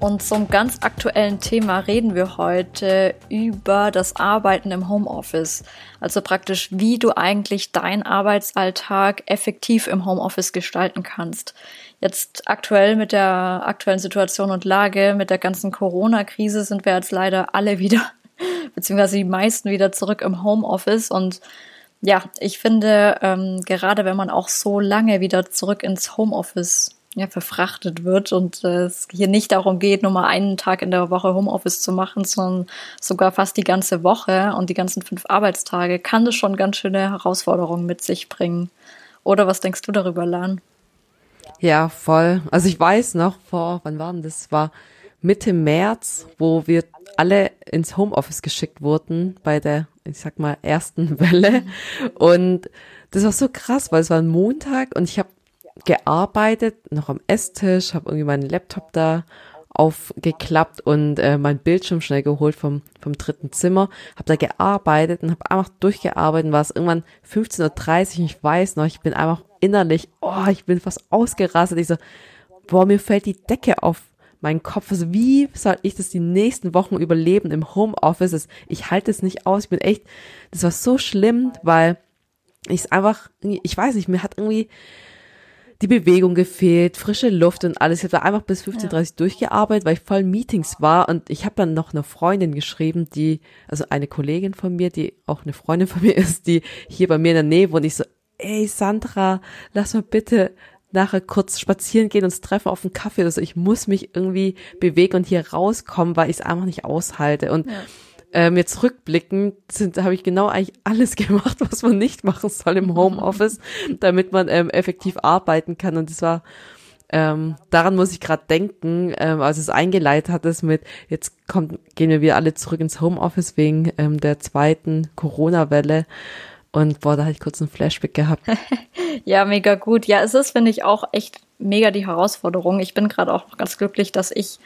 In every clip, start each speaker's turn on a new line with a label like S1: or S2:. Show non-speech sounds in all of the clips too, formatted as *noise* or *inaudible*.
S1: Und zum ganz aktuellen Thema reden wir heute über das Arbeiten im Homeoffice. Also praktisch, wie du eigentlich deinen Arbeitsalltag effektiv im Homeoffice gestalten kannst. Jetzt aktuell mit der aktuellen Situation und Lage, mit der ganzen Corona-Krise sind wir jetzt leider alle *laughs* wieder, beziehungsweise die meisten wieder zurück im Homeoffice und ja, ich finde, ähm, gerade wenn man auch so lange wieder zurück ins Homeoffice ja, verfrachtet wird und äh, es hier nicht darum geht, nur mal einen Tag in der Woche Homeoffice zu machen, sondern sogar fast die ganze Woche und die ganzen fünf Arbeitstage, kann das schon ganz schöne Herausforderungen mit sich bringen. Oder was denkst du darüber, Lan?
S2: Ja, voll. Also ich weiß noch vor, wann war denn das? War Mitte März, wo wir alle ins Homeoffice geschickt wurden bei der, ich sag mal, ersten *laughs* Welle. Und das war so krass, weil es war ein Montag und ich habe gearbeitet, noch am Esstisch, habe irgendwie meinen Laptop da aufgeklappt und äh, mein Bildschirm schnell geholt vom, vom dritten Zimmer, habe da gearbeitet und habe einfach durchgearbeitet, war es irgendwann 15.30 Uhr, ich weiß noch, ich bin einfach innerlich, oh, ich bin fast ausgerastet, ich so, boah, mir fällt die Decke auf meinen Kopf, also wie soll ich das die nächsten Wochen überleben im Homeoffice, ich halte es nicht aus, ich bin echt, das war so schlimm, weil ich es einfach, ich weiß nicht, mir hat irgendwie, die Bewegung gefehlt, frische Luft und alles. Ich habe einfach bis 15.30 Uhr ja. durchgearbeitet, weil ich voll Meetings war und ich habe dann noch eine Freundin geschrieben, die, also eine Kollegin von mir, die auch eine Freundin von *laughs* mir ist, die hier bei mir in der Nähe wohnt. Ich so, ey Sandra, lass mal bitte nachher kurz spazieren gehen, uns treffen auf einen Kaffee. Also ich muss mich irgendwie bewegen und hier rauskommen, weil ich es einfach nicht aushalte. Und ja ähm, jetzt rückblickend habe ich genau eigentlich alles *laughs* gemacht, was man nicht machen soll im Homeoffice, damit man ähm, effektiv arbeiten kann. Und das war ähm, daran muss ich gerade denken, ähm, als es eingeleitet hat, ist mit, jetzt kommt, gehen wir wieder alle zurück ins Homeoffice wegen ähm, der zweiten Corona-Welle. Und boah, da hatte ich kurz einen Flashback gehabt. *laughs*
S1: ja, mega gut. Ja, es ist, finde ich, auch echt mega die Herausforderung. Ich bin gerade auch ganz glücklich, dass ich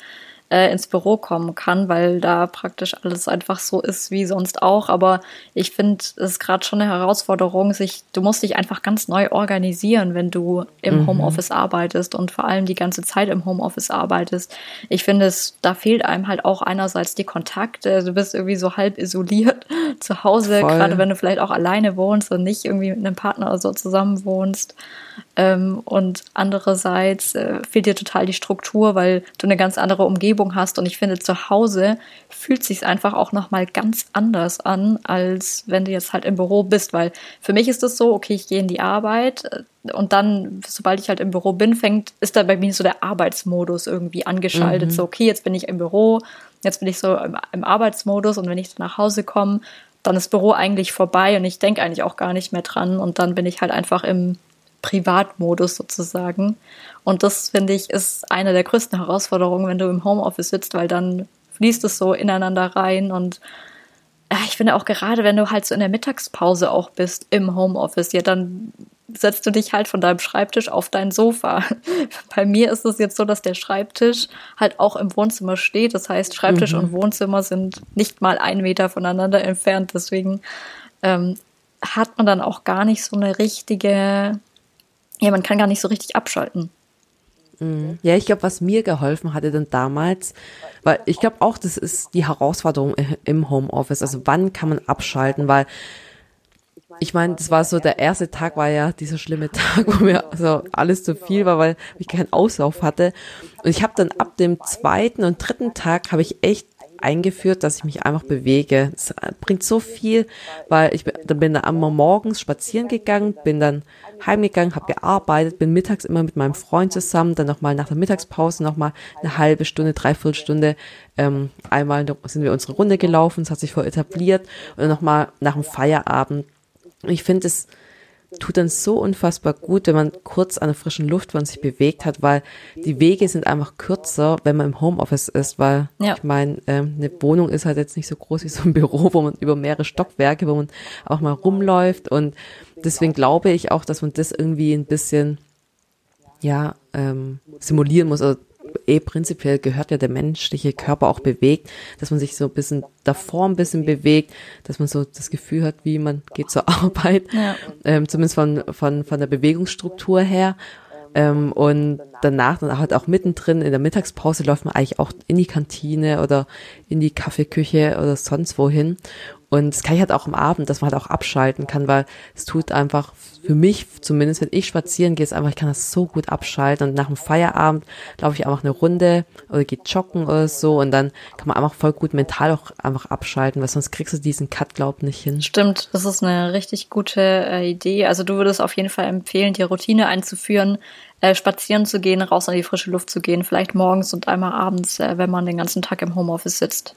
S1: äh, ins Büro kommen kann, weil da praktisch alles einfach so ist wie sonst auch. Aber ich finde, es ist gerade schon eine Herausforderung, sich, du musst dich einfach ganz neu organisieren, wenn du im mhm. Homeoffice arbeitest und vor allem die ganze Zeit im Homeoffice arbeitest. Ich finde, es, da fehlt einem halt auch einerseits die Kontakte. Du bist irgendwie so halb isoliert *laughs* zu Hause, gerade wenn du vielleicht auch alleine wohnst und nicht irgendwie mit einem Partner oder so zusammen wohnst. Ähm, und andererseits äh, fehlt dir total die Struktur, weil du eine ganz andere Umgebung hast. Und ich finde, zu Hause fühlt sich einfach auch nochmal ganz anders an, als wenn du jetzt halt im Büro bist. Weil für mich ist es so, okay, ich gehe in die Arbeit äh, und dann, sobald ich halt im Büro bin, fängt, ist da bei mir so der Arbeitsmodus irgendwie angeschaltet. Mhm. So, okay, jetzt bin ich im Büro, jetzt bin ich so im, im Arbeitsmodus und wenn ich nach Hause komme, dann ist Büro eigentlich vorbei und ich denke eigentlich auch gar nicht mehr dran und dann bin ich halt einfach im Privatmodus sozusagen. Und das, finde ich, ist eine der größten Herausforderungen, wenn du im Homeoffice sitzt, weil dann fließt es so ineinander rein und ja, ich finde auch gerade, wenn du halt so in der Mittagspause auch bist im Homeoffice, ja, dann setzt du dich halt von deinem Schreibtisch auf dein Sofa. *laughs* Bei mir ist es jetzt so, dass der Schreibtisch halt auch im Wohnzimmer steht. Das heißt, Schreibtisch mhm. und Wohnzimmer sind nicht mal einen Meter voneinander entfernt. Deswegen ähm, hat man dann auch gar nicht so eine richtige ja, man kann gar nicht so richtig abschalten.
S2: Mhm. Ja, ich glaube, was mir geholfen hatte dann damals, weil ich glaube auch, das ist die Herausforderung im Homeoffice. Also wann kann man abschalten, weil ich meine, das war so, der erste Tag war ja dieser schlimme *laughs* Tag, wo mir also alles zu viel war, weil ich keinen Auslauf hatte. Und ich habe dann ab dem zweiten und dritten Tag habe ich echt eingeführt, dass ich mich einfach bewege. Es bringt so viel, weil ich bin dann morgens spazieren gegangen, bin dann heimgegangen, habe gearbeitet, bin mittags immer mit meinem Freund zusammen, dann nochmal nach der Mittagspause nochmal eine halbe Stunde, dreiviertel Stunde, ähm, einmal sind wir unsere Runde gelaufen, es hat sich voll etabliert und nochmal nach dem Feierabend. Ich finde es tut dann so unfassbar gut, wenn man kurz an der frischen Luft man sich bewegt hat, weil die Wege sind einfach kürzer, wenn man im Homeoffice ist, weil ja. ich meine, ähm, eine Wohnung ist halt jetzt nicht so groß wie so ein *laughs* Büro, wo man über mehrere Stockwerke, wo man auch mal rumläuft und deswegen glaube ich auch, dass man das irgendwie ein bisschen ja ähm, simulieren muss. Also eh prinzipiell gehört ja der menschliche Körper auch bewegt, dass man sich so ein bisschen davor ein bisschen bewegt, dass man so das Gefühl hat, wie man geht zur *laughs* Arbeit, ja. ähm, zumindest von, von, von der Bewegungsstruktur her. Ähm, und danach, dann halt auch mittendrin in der Mittagspause läuft man eigentlich auch in die Kantine oder in die Kaffeeküche oder sonst wohin. Und das kann ich halt auch am Abend, dass man halt auch abschalten kann, weil es tut einfach für mich zumindest, wenn ich spazieren gehe, ist einfach, ich kann das so gut abschalten und nach dem Feierabend laufe ich einfach eine Runde oder gehe joggen oder so und dann kann man einfach voll gut mental auch einfach abschalten, weil sonst kriegst du diesen Cut, glaub nicht hin.
S1: Stimmt, das ist eine richtig gute äh, Idee. Also du würdest auf jeden Fall empfehlen, die Routine einzuführen, äh, spazieren zu gehen, raus in die frische Luft zu gehen, vielleicht morgens und einmal abends, äh, wenn man den ganzen Tag im Homeoffice sitzt.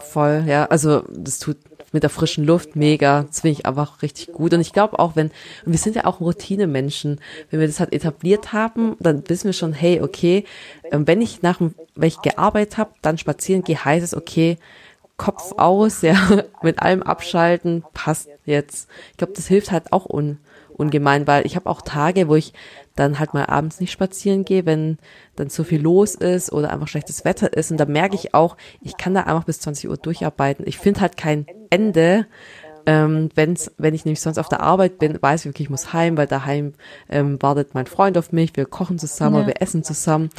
S2: Voll, ja. Also das tut mit der frischen Luft mega. Das finde ich einfach richtig gut. Und ich glaube auch, wenn, und wir sind ja auch Routinemenschen, wenn wir das halt etabliert haben, dann wissen wir schon, hey, okay, ähm, wenn ich nach dem, wenn ich gearbeitet habe, dann spazieren gehe, heißt es, okay, Kopf aus, ja, *laughs* mit allem abschalten, passt jetzt. Ich glaube, das hilft halt auch un, ungemein, weil ich habe auch Tage, wo ich dann halt mal abends nicht spazieren gehe, wenn dann zu viel los ist oder einfach schlechtes Wetter ist. Und da merke ich auch, ich kann da einfach bis 20 Uhr durcharbeiten. Ich finde halt kein Ende ähm, wenn's, wenn ich nämlich sonst auf der Arbeit bin, weiß ich, okay, ich muss heim, weil daheim ähm, wartet mein Freund auf mich, wir kochen zusammen, ja. wir essen zusammen.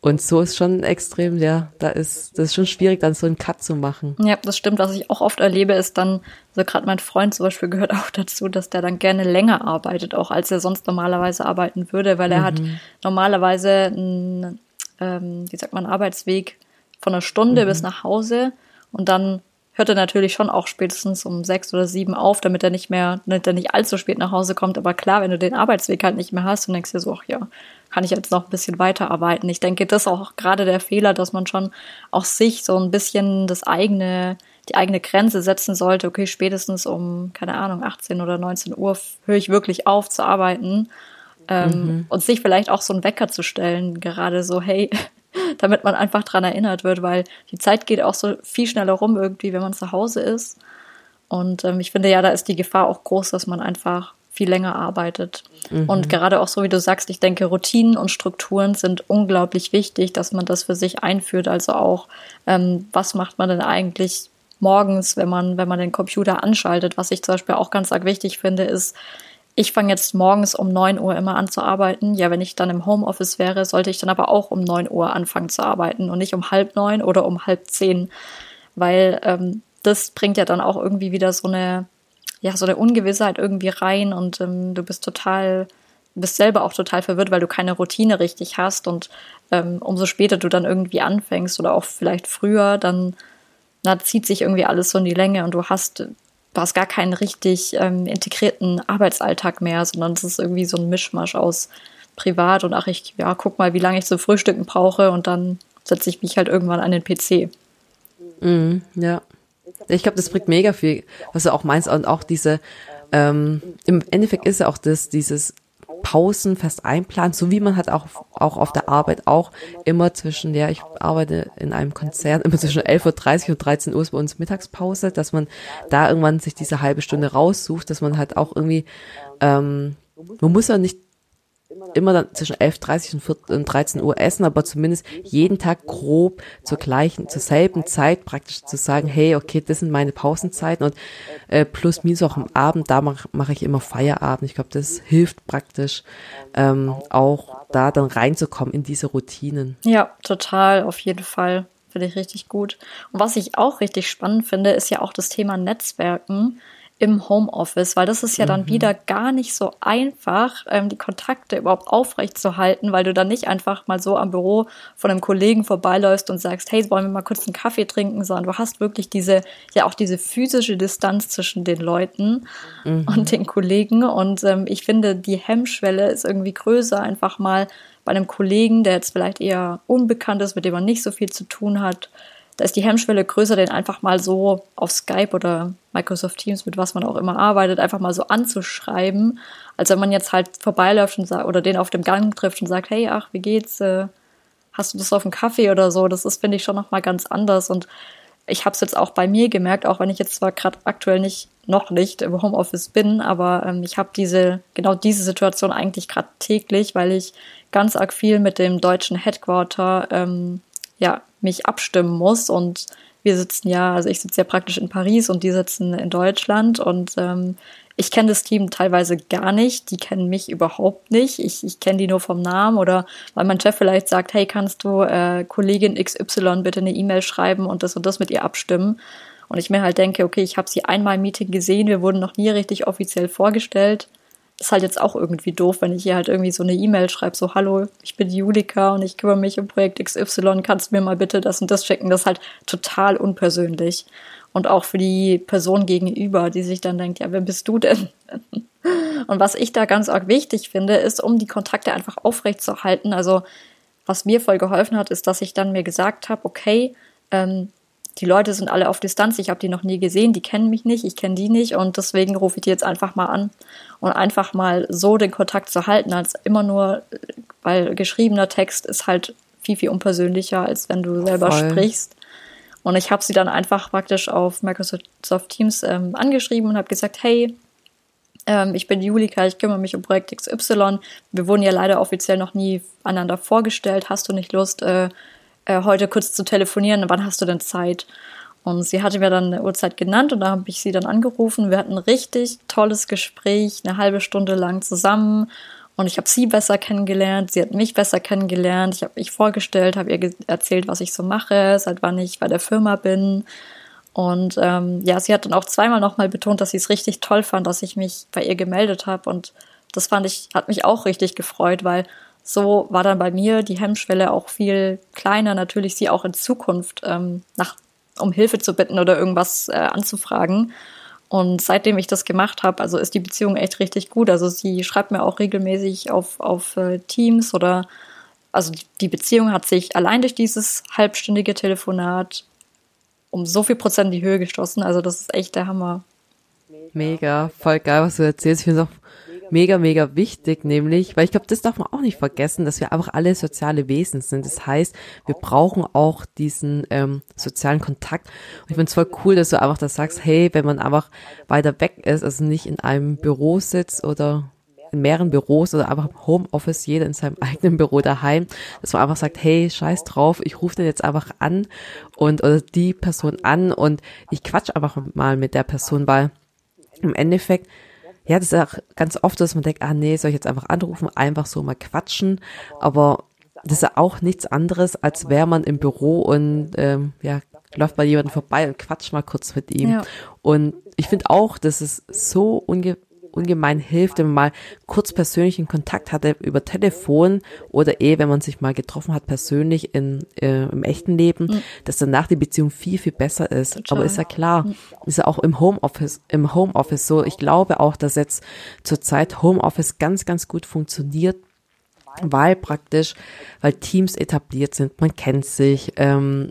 S2: Und so ist schon extrem, ja, da ist, das ist schon schwierig, dann so einen Cut zu machen.
S1: Ja, das stimmt. Was ich auch oft erlebe, ist dann, so gerade mein Freund zum Beispiel *laughs* gehört auch dazu, dass der dann gerne länger arbeitet, auch als er sonst normalerweise arbeiten würde, weil er mhm. hat normalerweise einen, ähm, wie sagt man, Arbeitsweg von einer Stunde mhm. bis nach Hause und dann hört er natürlich schon auch spätestens um sechs oder sieben auf, damit er nicht mehr, damit er nicht allzu spät nach Hause kommt. Aber klar, wenn du den Arbeitsweg halt nicht mehr hast, dann denkst du dir so, ach ja, kann ich jetzt noch ein bisschen weiterarbeiten. Ich denke, das ist auch gerade der Fehler, dass man schon auch sich so ein bisschen das eigene, die eigene Grenze setzen sollte. Okay, spätestens um, keine Ahnung, 18 oder 19 Uhr höre ich wirklich auf zu arbeiten. Ähm, mhm. Und sich vielleicht auch so einen Wecker zu stellen, gerade so, hey, *laughs* damit man einfach dran erinnert wird, weil die Zeit geht auch so viel schneller rum irgendwie, wenn man zu Hause ist. Und ähm, ich finde ja, da ist die Gefahr auch groß, dass man einfach viel länger arbeitet. Mhm. Und gerade auch so, wie du sagst, ich denke, Routinen und Strukturen sind unglaublich wichtig, dass man das für sich einführt. Also auch, ähm, was macht man denn eigentlich morgens, wenn man, wenn man den Computer anschaltet? Was ich zum Beispiel auch ganz arg wichtig finde, ist, ich fange jetzt morgens um 9 Uhr immer an zu arbeiten. Ja, wenn ich dann im Homeoffice wäre, sollte ich dann aber auch um 9 Uhr anfangen zu arbeiten und nicht um halb neun oder um halb zehn, weil ähm, das bringt ja dann auch irgendwie wieder so eine, ja, so eine Ungewissheit irgendwie rein und ähm, du bist total, bist selber auch total verwirrt, weil du keine Routine richtig hast und ähm, umso später du dann irgendwie anfängst oder auch vielleicht früher, dann na, zieht sich irgendwie alles so in die Länge und du hast du hast gar keinen richtig ähm, integrierten Arbeitsalltag mehr, sondern es ist irgendwie so ein Mischmasch aus privat und ach, ich ja, guck mal, wie lange ich zum Frühstücken brauche und dann setze ich mich halt irgendwann an den PC.
S2: Mm, ja. Ich glaube, das bringt mega viel, was du auch meinst, und auch diese, ähm, im Endeffekt ist ja auch das, dieses Pausen fest einplant, so wie man halt auch, auch auf der Arbeit auch immer zwischen, ja, ich arbeite in einem Konzern, immer zwischen 11.30 Uhr und 13 Uhr ist bei uns Mittagspause, dass man da irgendwann sich diese halbe Stunde raussucht, dass man halt auch irgendwie, ähm, man muss ja nicht immer dann zwischen 11.30 und 13 Uhr essen, aber zumindest jeden Tag grob zur gleichen, zur selben Zeit praktisch zu sagen, hey, okay, das sind meine Pausenzeiten und äh, plus minus auch am Abend, da mache mach ich immer Feierabend. Ich glaube, das hilft praktisch ähm, auch da dann reinzukommen in diese Routinen.
S1: Ja, total, auf jeden Fall. Finde ich richtig gut. Und was ich auch richtig spannend finde, ist ja auch das Thema Netzwerken im Homeoffice, weil das ist ja dann mhm. wieder gar nicht so einfach, ähm, die Kontakte überhaupt aufrechtzuerhalten, weil du dann nicht einfach mal so am Büro von einem Kollegen vorbeiläufst und sagst, hey, wollen wir mal kurz einen Kaffee trinken, sondern du hast wirklich diese, ja auch diese physische Distanz zwischen den Leuten mhm. und den Kollegen und ähm, ich finde, die Hemmschwelle ist irgendwie größer, einfach mal bei einem Kollegen, der jetzt vielleicht eher unbekannt ist, mit dem man nicht so viel zu tun hat, da ist die Hemmschwelle größer, den einfach mal so auf Skype oder Microsoft Teams, mit was man auch immer arbeitet, einfach mal so anzuschreiben, als wenn man jetzt halt vorbeiläuft und sagt, oder den auf dem Gang trifft und sagt, hey, ach, wie geht's? Äh, hast du das auf dem Kaffee oder so? Das ist, finde ich, schon nochmal ganz anders. Und ich habe es jetzt auch bei mir gemerkt, auch wenn ich jetzt zwar gerade aktuell nicht, noch nicht im Homeoffice bin, aber ähm, ich habe diese, genau diese Situation eigentlich gerade täglich, weil ich ganz arg viel mit dem deutschen Headquarter ähm, ja, mich abstimmen muss. Und wir sitzen ja, also ich sitze ja praktisch in Paris und die sitzen in Deutschland und ähm, ich kenne das Team teilweise gar nicht, die kennen mich überhaupt nicht. Ich, ich kenne die nur vom Namen oder weil mein Chef vielleicht sagt, hey, kannst du äh, Kollegin XY bitte eine E-Mail schreiben und das und das mit ihr abstimmen. Und ich mir halt denke, okay, ich habe sie einmal im Meeting gesehen, wir wurden noch nie richtig offiziell vorgestellt ist halt jetzt auch irgendwie doof, wenn ich hier halt irgendwie so eine E-Mail schreibe, so hallo, ich bin Julika und ich kümmere mich um Projekt XY, kannst du mir mal bitte das und das schicken? Das ist halt total unpersönlich. Und auch für die Person gegenüber, die sich dann denkt, ja, wer bist du denn? *laughs* Und was ich da ganz arg wichtig finde, ist, um die Kontakte einfach aufrechtzuerhalten. Also, was mir voll geholfen hat, ist, dass ich dann mir gesagt habe, okay, ähm, die Leute sind alle auf Distanz, ich habe die noch nie gesehen, die kennen mich nicht, ich kenne die nicht und deswegen rufe ich die jetzt einfach mal an und einfach mal so den Kontakt zu halten, als immer nur, weil geschriebener Text ist halt viel, viel unpersönlicher, als wenn du selber Voll. sprichst. Und ich habe sie dann einfach praktisch auf Microsoft Teams ähm, angeschrieben und habe gesagt, hey, ähm, ich bin Julika, ich kümmere mich um Projekt XY. Wir wurden ja leider offiziell noch nie einander vorgestellt. Hast du nicht Lust, äh, äh, heute kurz zu telefonieren, wann hast du denn Zeit? Und sie hatte mir dann eine Uhrzeit genannt und da habe ich sie dann angerufen. Wir hatten ein richtig tolles Gespräch, eine halbe Stunde lang zusammen. Und ich habe sie besser kennengelernt, sie hat mich besser kennengelernt. Ich habe mich vorgestellt, habe ihr erzählt, was ich so mache, seit wann ich bei der Firma bin. Und ähm, ja, sie hat dann auch zweimal nochmal betont, dass sie es richtig toll fand, dass ich mich bei ihr gemeldet habe. Und das fand ich, hat mich auch richtig gefreut, weil so war dann bei mir die Hemmschwelle auch viel kleiner, natürlich sie auch in Zukunft ähm, nach, um Hilfe zu bitten oder irgendwas äh, anzufragen. Und seitdem ich das gemacht habe, also ist die Beziehung echt richtig gut. Also sie schreibt mir auch regelmäßig auf, auf äh, Teams oder also die Beziehung hat sich allein durch dieses halbstündige Telefonat um so viel Prozent in die Höhe gestoßen. Also das ist echt der Hammer.
S2: Mega, voll geil, was du erzählst. Ich finde es auch mega, mega wichtig, nämlich, weil ich glaube, das darf man auch nicht vergessen, dass wir einfach alle soziale Wesen sind. Das heißt, wir brauchen auch diesen ähm, sozialen Kontakt. Und ich finde es voll cool, dass du einfach da sagst, hey, wenn man einfach weiter weg ist, also nicht in einem Büro sitzt oder in mehreren Büros oder einfach im Homeoffice, jeder in seinem *laughs* eigenen Büro daheim, dass man einfach sagt, hey, scheiß drauf, ich rufe den jetzt einfach an und oder die Person an und ich quatsch einfach mal mit der Person, weil im Endeffekt ja, das ist auch ganz oft, dass man denkt, ah nee, soll ich jetzt einfach anrufen, einfach so mal quatschen. Aber das ist ja auch nichts anderes, als wäre man im Büro und ähm, ja, läuft bei jemandem vorbei und quatscht mal kurz mit ihm. Ja. Und ich finde auch, dass es so unge ungemein hilft, wenn man mal kurz persönlichen Kontakt hatte über Telefon oder eh, wenn man sich mal getroffen hat persönlich in, äh, im echten Leben, mhm. dass danach die Beziehung viel, viel besser ist. Total. Aber ist ja klar, mhm. ist ja auch im Homeoffice, im Homeoffice so. Ich glaube auch, dass jetzt zurzeit Homeoffice ganz, ganz gut funktioniert weil praktisch, weil Teams etabliert sind, man kennt sich, ähm,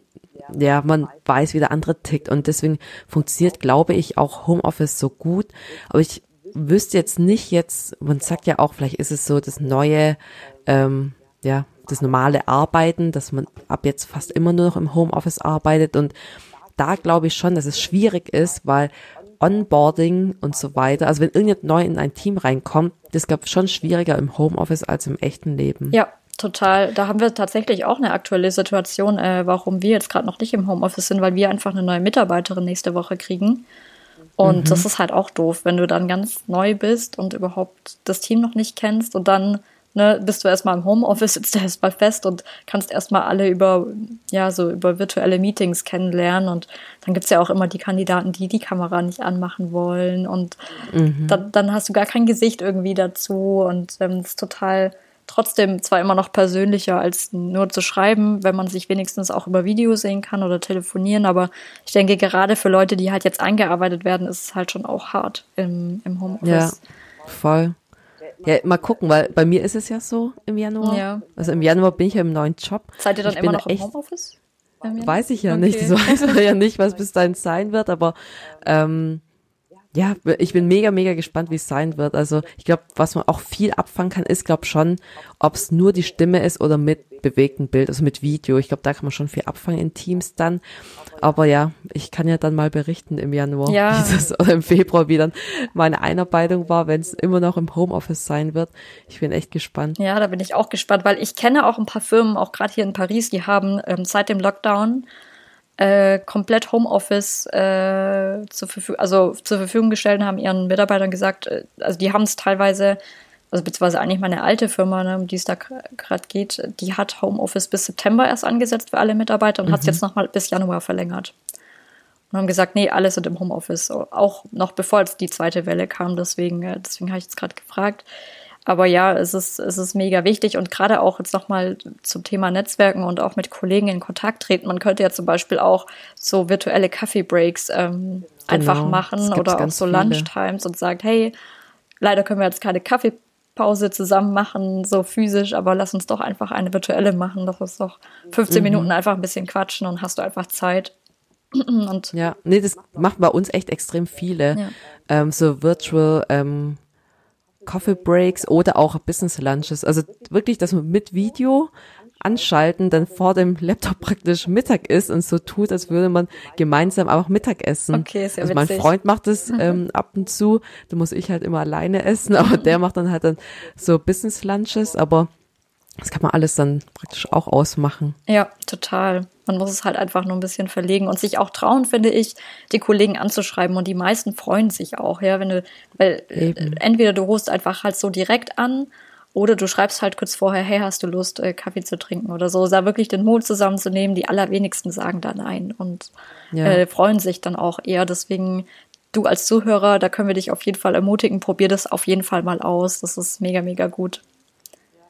S2: ja, man weiß, wie der andere tickt und deswegen funktioniert, glaube ich, auch Homeoffice so gut. Aber ich wüsste jetzt nicht jetzt, man sagt ja auch, vielleicht ist es so das neue, ähm, ja, das normale Arbeiten, dass man ab jetzt fast immer nur noch im Homeoffice arbeitet und da glaube ich schon, dass es schwierig ist, weil Onboarding und so weiter, also wenn irgendjemand neu in ein Team reinkommt, das glaube ich schon schwieriger im Homeoffice als im echten Leben.
S1: Ja, total. Da haben wir tatsächlich auch eine aktuelle Situation, äh, warum wir jetzt gerade noch nicht im Homeoffice sind, weil wir einfach eine neue Mitarbeiterin nächste Woche kriegen. Und mhm. das ist halt auch doof, wenn du dann ganz neu bist und überhaupt das Team noch nicht kennst und dann ne, bist du erstmal im Homeoffice, *laughs* sitzt du erstmal fest und kannst erstmal alle über, ja, so über virtuelle Meetings kennenlernen. Und dann gibt's ja auch immer die Kandidaten, die die Kamera nicht anmachen wollen. Und mhm. dann, dann hast du gar kein Gesicht irgendwie dazu. Und ähm, das ist total trotzdem zwar immer noch persönlicher als nur zu schreiben, wenn man sich wenigstens auch über Video sehen kann oder telefonieren. Aber ich denke, gerade für Leute, die halt jetzt eingearbeitet werden, ist es halt schon auch hart im, im Homeoffice.
S2: Ja, voll. Ja, mal gucken, weil bei mir ist es ja so im Januar. Ja. Also im Januar bin ich ja im neuen Job.
S1: Seid ihr dann
S2: ich
S1: immer noch im Homeoffice?
S2: Weiß ich ja okay. nicht. Das weiß man ja nicht, was *laughs* bis dahin sein wird, aber ähm, ja, ich bin mega, mega gespannt, wie es sein wird. Also ich glaube, was man auch viel abfangen kann, ist, glaube schon, ob es nur die Stimme ist oder mit bewegtem Bild, also mit Video. Ich glaube, da kann man schon viel abfangen in Teams dann. Aber ja, ich kann ja dann mal berichten im Januar ja. dieses, oder im Februar, wie dann meine Einarbeitung war, wenn es immer noch im Homeoffice sein wird. Ich bin echt gespannt.
S1: Ja, da bin ich auch gespannt, weil ich kenne auch ein paar Firmen, auch gerade hier in Paris, die haben ähm, seit dem Lockdown äh, komplett Homeoffice äh, zur, Verfügung, also zur Verfügung gestellt und haben ihren Mitarbeitern gesagt, äh, also die haben es teilweise, also beziehungsweise eigentlich meine alte Firma, ne, um die es da gerade geht, die hat Homeoffice bis September erst angesetzt für alle Mitarbeiter und mhm. hat es jetzt nochmal bis Januar verlängert. Und haben gesagt, nee, alle sind im Homeoffice, auch noch bevor jetzt die zweite Welle kam, deswegen, äh, deswegen habe ich jetzt gerade gefragt. Aber ja, es ist, es ist mega wichtig und gerade auch jetzt nochmal zum Thema Netzwerken und auch mit Kollegen in Kontakt treten. Man könnte ja zum Beispiel auch so virtuelle Kaffee-Breaks ähm, genau, einfach machen oder auch so viele. Lunchtimes und sagt, hey, leider können wir jetzt keine Kaffeepause zusammen machen, so physisch, aber lass uns doch einfach eine virtuelle machen. Das ist doch 15 mhm. Minuten einfach ein bisschen quatschen und hast du einfach Zeit. *clears throat*
S2: Und ja, nee, das machen bei uns echt extrem viele. Ja. Ähm, so Virtual ähm, Coffee Breaks oder auch Business Lunches. Also wirklich, dass man mit Video anschalten, dann vor dem Laptop praktisch Mittag ist und so tut, als würde man gemeinsam auch Mittag essen. Okay, ja also mein Freund macht es ähm, ab und zu, da muss ich halt immer alleine essen, *laughs* aber der macht dann halt dann so Business Lunches, aber das kann man alles dann praktisch auch ausmachen.
S1: Ja, total. Man muss es halt einfach nur ein bisschen verlegen und sich auch trauen, finde ich, die Kollegen anzuschreiben. Und die meisten freuen sich auch, ja, wenn du, weil Eben. entweder du rufst einfach halt so direkt an oder du schreibst halt kurz vorher, hey, hast du Lust, äh, Kaffee zu trinken oder so. Da wirklich den Mut zusammenzunehmen. Die allerwenigsten sagen da nein und ja. äh, freuen sich dann auch eher. Deswegen, du als Zuhörer, da können wir dich auf jeden Fall ermutigen. Probier das auf jeden Fall mal aus. Das ist mega, mega gut.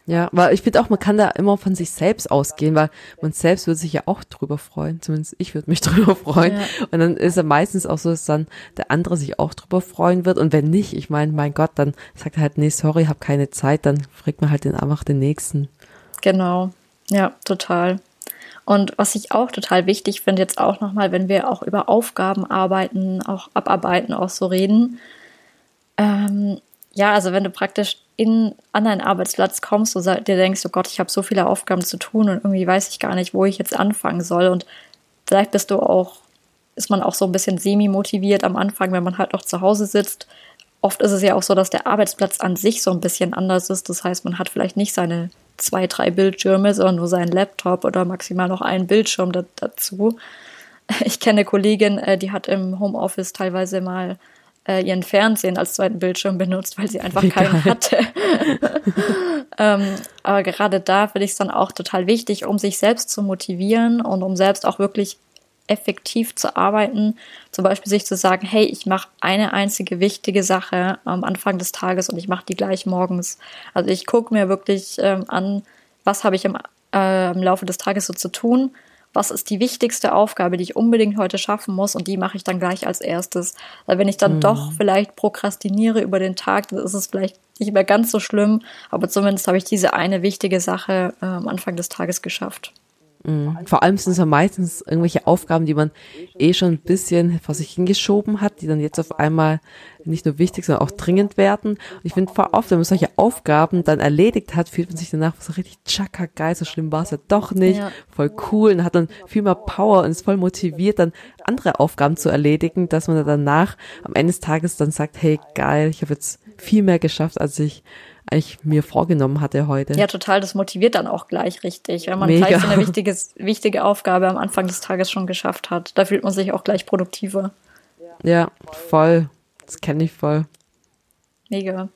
S2: Ja, weil ich finde auch, man kann da immer von sich selbst ausgehen, weil man selbst würde sich ja auch drüber freuen. Zumindest ich würde mich *laughs* drüber freuen. Ja. Und dann ist ja meistens auch so, dass dann der andere sich auch drüber freuen wird. Und wenn nicht, ich meine, mein Gott, dann sagt er halt, nee, sorry, hab keine Zeit, dann fragt man halt den einfach den nächsten.
S1: Genau. Ja, total. Und was ich auch total wichtig finde, jetzt auch nochmal, wenn wir auch über Aufgaben arbeiten, auch abarbeiten, auch so reden. Ähm, ja, also wenn du praktisch in, an deinen Arbeitsplatz kommst und dir denkst, oh Gott, ich habe so viele Aufgaben zu tun und irgendwie weiß ich gar nicht, wo ich jetzt anfangen soll. Und vielleicht bist du auch, ist man auch so ein bisschen semi-motiviert am Anfang, wenn man halt noch zu Hause sitzt. Oft ist es ja auch so, dass der Arbeitsplatz an sich so ein bisschen anders ist. Das heißt, man hat vielleicht nicht seine zwei, drei Bildschirme, sondern nur seinen Laptop oder maximal noch einen Bildschirm dazu. Ich kenne eine Kollegin, äh, die hat im Homeoffice teilweise mal äh, ihren Fernsehen als zweiten Bildschirm benutzt, weil sie einfach Wie keinen geil. hatte. *laughs* ähm, aber gerade da finde ich es dann auch total wichtig, um sich selbst zu motivieren und um selbst auch wirklich effektiv zu arbeiten. Zum Beispiel sich zu sagen, hey, ich mache eine einzige wichtige Sache am Anfang des Tages und ich mache die gleich morgens. Also ich gucke mir wirklich ähm, an, was habe ich im, äh, im Laufe des Tages so zu tun was ist die wichtigste Aufgabe, die ich unbedingt heute schaffen muss und die mache ich dann gleich als erstes. Weil wenn ich dann mhm. doch vielleicht prokrastiniere über den Tag, dann ist es vielleicht nicht mehr ganz so schlimm, aber zumindest habe ich diese eine wichtige Sache äh, am Anfang des Tages geschafft.
S2: Mhm. Vor allem sind es ja meistens irgendwelche Aufgaben, die man eh schon ein bisschen vor sich hingeschoben hat, die dann jetzt auf einmal nicht nur wichtig, sondern auch dringend werden. Und ich finde vor oft, wenn man solche Aufgaben dann erledigt hat, fühlt man sich danach so richtig tschakka geil, so schlimm war es ja doch nicht, ja. voll cool und hat dann viel mehr Power und ist voll motiviert, dann andere Aufgaben zu erledigen, dass man dann danach am Ende des Tages dann sagt, hey geil, ich habe jetzt viel mehr geschafft, als ich eigentlich mir vorgenommen hatte heute.
S1: Ja, total. Das motiviert dann auch gleich richtig, wenn man Mega. gleich so eine *laughs* wichtige, wichtige Aufgabe am Anfang des Tages schon geschafft hat. Da fühlt man sich auch gleich produktiver.
S2: Ja, voll. Das kenne ich voll.
S1: Mega.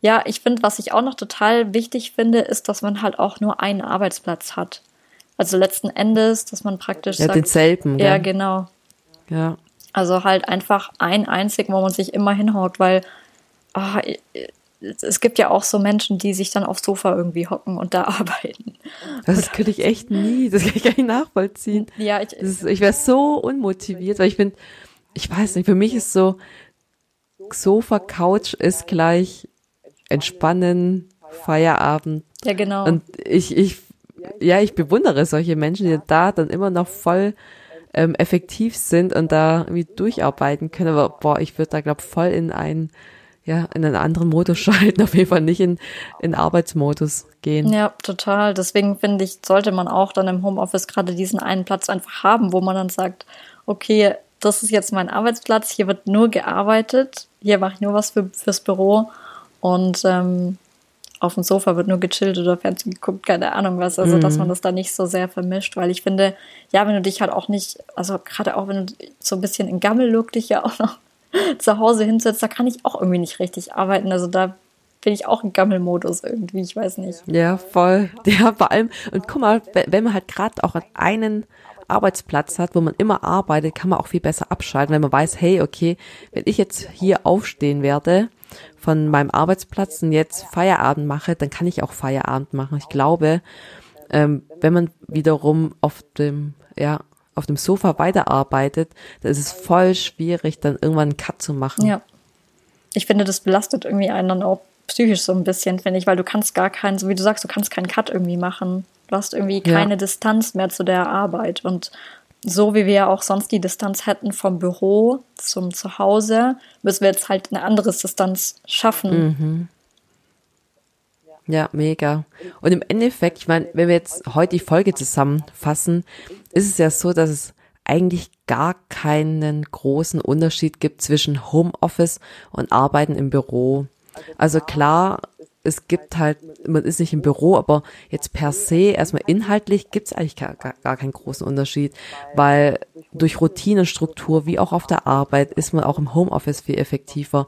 S1: Ja, ich finde, was ich auch noch total wichtig finde, ist, dass man halt auch nur einen Arbeitsplatz hat. Also letzten Endes, dass man praktisch
S2: ja, sagt, denselben.
S1: Ja, genau.
S2: Ja.
S1: Also halt einfach ein einzigen, wo man sich immer hinhaut, weil oh, es gibt ja auch so Menschen, die sich dann aufs Sofa irgendwie hocken und da *laughs* arbeiten.
S2: Das könnte ich echt nie, das kann ich gar nicht nachvollziehen.
S1: Ja, ich,
S2: ist, ich wäre so unmotiviert, weil ich bin, ich weiß nicht, für mich ist so, Sofa, Couch ist gleich entspannen, Feierabend.
S1: Ja, genau.
S2: Und ich, ich, ja, ich bewundere solche Menschen, die da dann immer noch voll ähm, effektiv sind und da irgendwie durcharbeiten können. Aber boah, ich würde da glaube voll in einen ja, in einen anderen Modus *laughs* schalten, auf jeden Fall nicht in, in Arbeitsmodus gehen.
S1: Ja, total. Deswegen finde ich, sollte man auch dann im Homeoffice gerade diesen einen Platz einfach haben, wo man dann sagt, okay, das ist jetzt mein Arbeitsplatz, hier wird nur gearbeitet, hier mache ich nur was für, fürs Büro und ähm, auf dem Sofa wird nur gechillt oder Fernsehen geguckt, keine Ahnung was. Also, mhm. dass man das da nicht so sehr vermischt, weil ich finde, ja, wenn du dich halt auch nicht, also gerade auch wenn du so ein bisschen in Gammel-Look dich ja auch noch *laughs* zu Hause hinsetzt, da kann ich auch irgendwie nicht richtig arbeiten. Also da bin ich auch im Gammelmodus irgendwie, ich weiß nicht.
S2: Ja, voll. *laughs* Ja, vor allem, und guck mal, wenn man halt gerade auch einen Arbeitsplatz hat, wo man immer arbeitet, kann man auch viel besser abschalten, wenn man weiß, hey, okay, wenn ich jetzt hier aufstehen werde von meinem Arbeitsplatz und jetzt Feierabend mache, dann kann ich auch Feierabend machen. Ich glaube, ähm, wenn man wiederum auf dem, ja, auf dem Sofa weiterarbeitet, dann ist es voll schwierig, dann irgendwann einen Cut zu machen.
S1: Ja. Ich finde, das belastet irgendwie einen dann auch psychisch so ein bisschen, finde ich, weil du kannst gar keinen, so wie du sagst, du kannst keinen Cut irgendwie machen. Du hast irgendwie keine ja. Distanz mehr zu der Arbeit. Und so wie wir ja auch sonst die Distanz hätten vom Büro zum Zuhause, müssen wir jetzt halt eine andere Distanz schaffen.
S2: Mhm. Ja, mega. Und im Endeffekt, ich meine, wenn wir jetzt heute die Folge zusammenfassen, ist es ja so, dass es eigentlich gar keinen großen Unterschied gibt zwischen Homeoffice und Arbeiten im Büro. Also klar, es gibt halt, man ist nicht im Büro, aber jetzt per se, erstmal inhaltlich, gibt es eigentlich gar, gar, keinen großen Unterschied, weil durch Routinestruktur, wie auch auf der Arbeit, ist man auch im Homeoffice viel effektiver,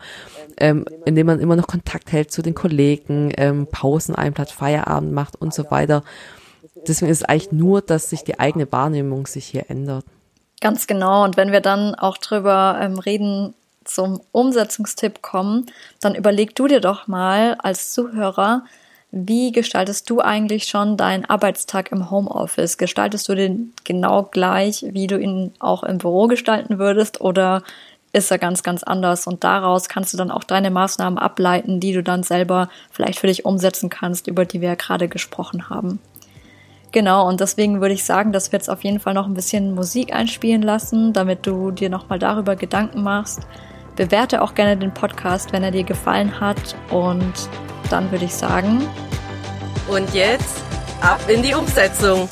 S2: ähm, indem man immer noch Kontakt hält zu den Kollegen, ähm, Pausen einplant, Feierabend macht und so weiter. Deswegen ist es eigentlich nur, dass sich die eigene Wahrnehmung sich hier ändert.
S1: Ganz genau. Und wenn wir dann auch drüber ähm, reden, zum Umsetzungstipp kommen, dann überleg du dir doch mal als Zuhörer, wie gestaltest du eigentlich schon deinen Arbeitstag im Homeoffice? Gestaltest du den genau gleich, wie du ihn auch im Büro gestalten würdest oder ist er ganz, ganz anders? Und daraus kannst du dann auch deine Maßnahmen ableiten, die du dann selber vielleicht für dich umsetzen kannst, über die wir ja gerade gesprochen haben. Genau, und deswegen würde ich sagen, dass wir jetzt auf jeden Fall noch ein bisschen Musik einspielen lassen, damit du dir nochmal darüber Gedanken machst, Bewerte auch gerne den Podcast, wenn er dir gefallen hat. Und dann würde ich sagen.
S3: Und jetzt ab in die Umsetzung.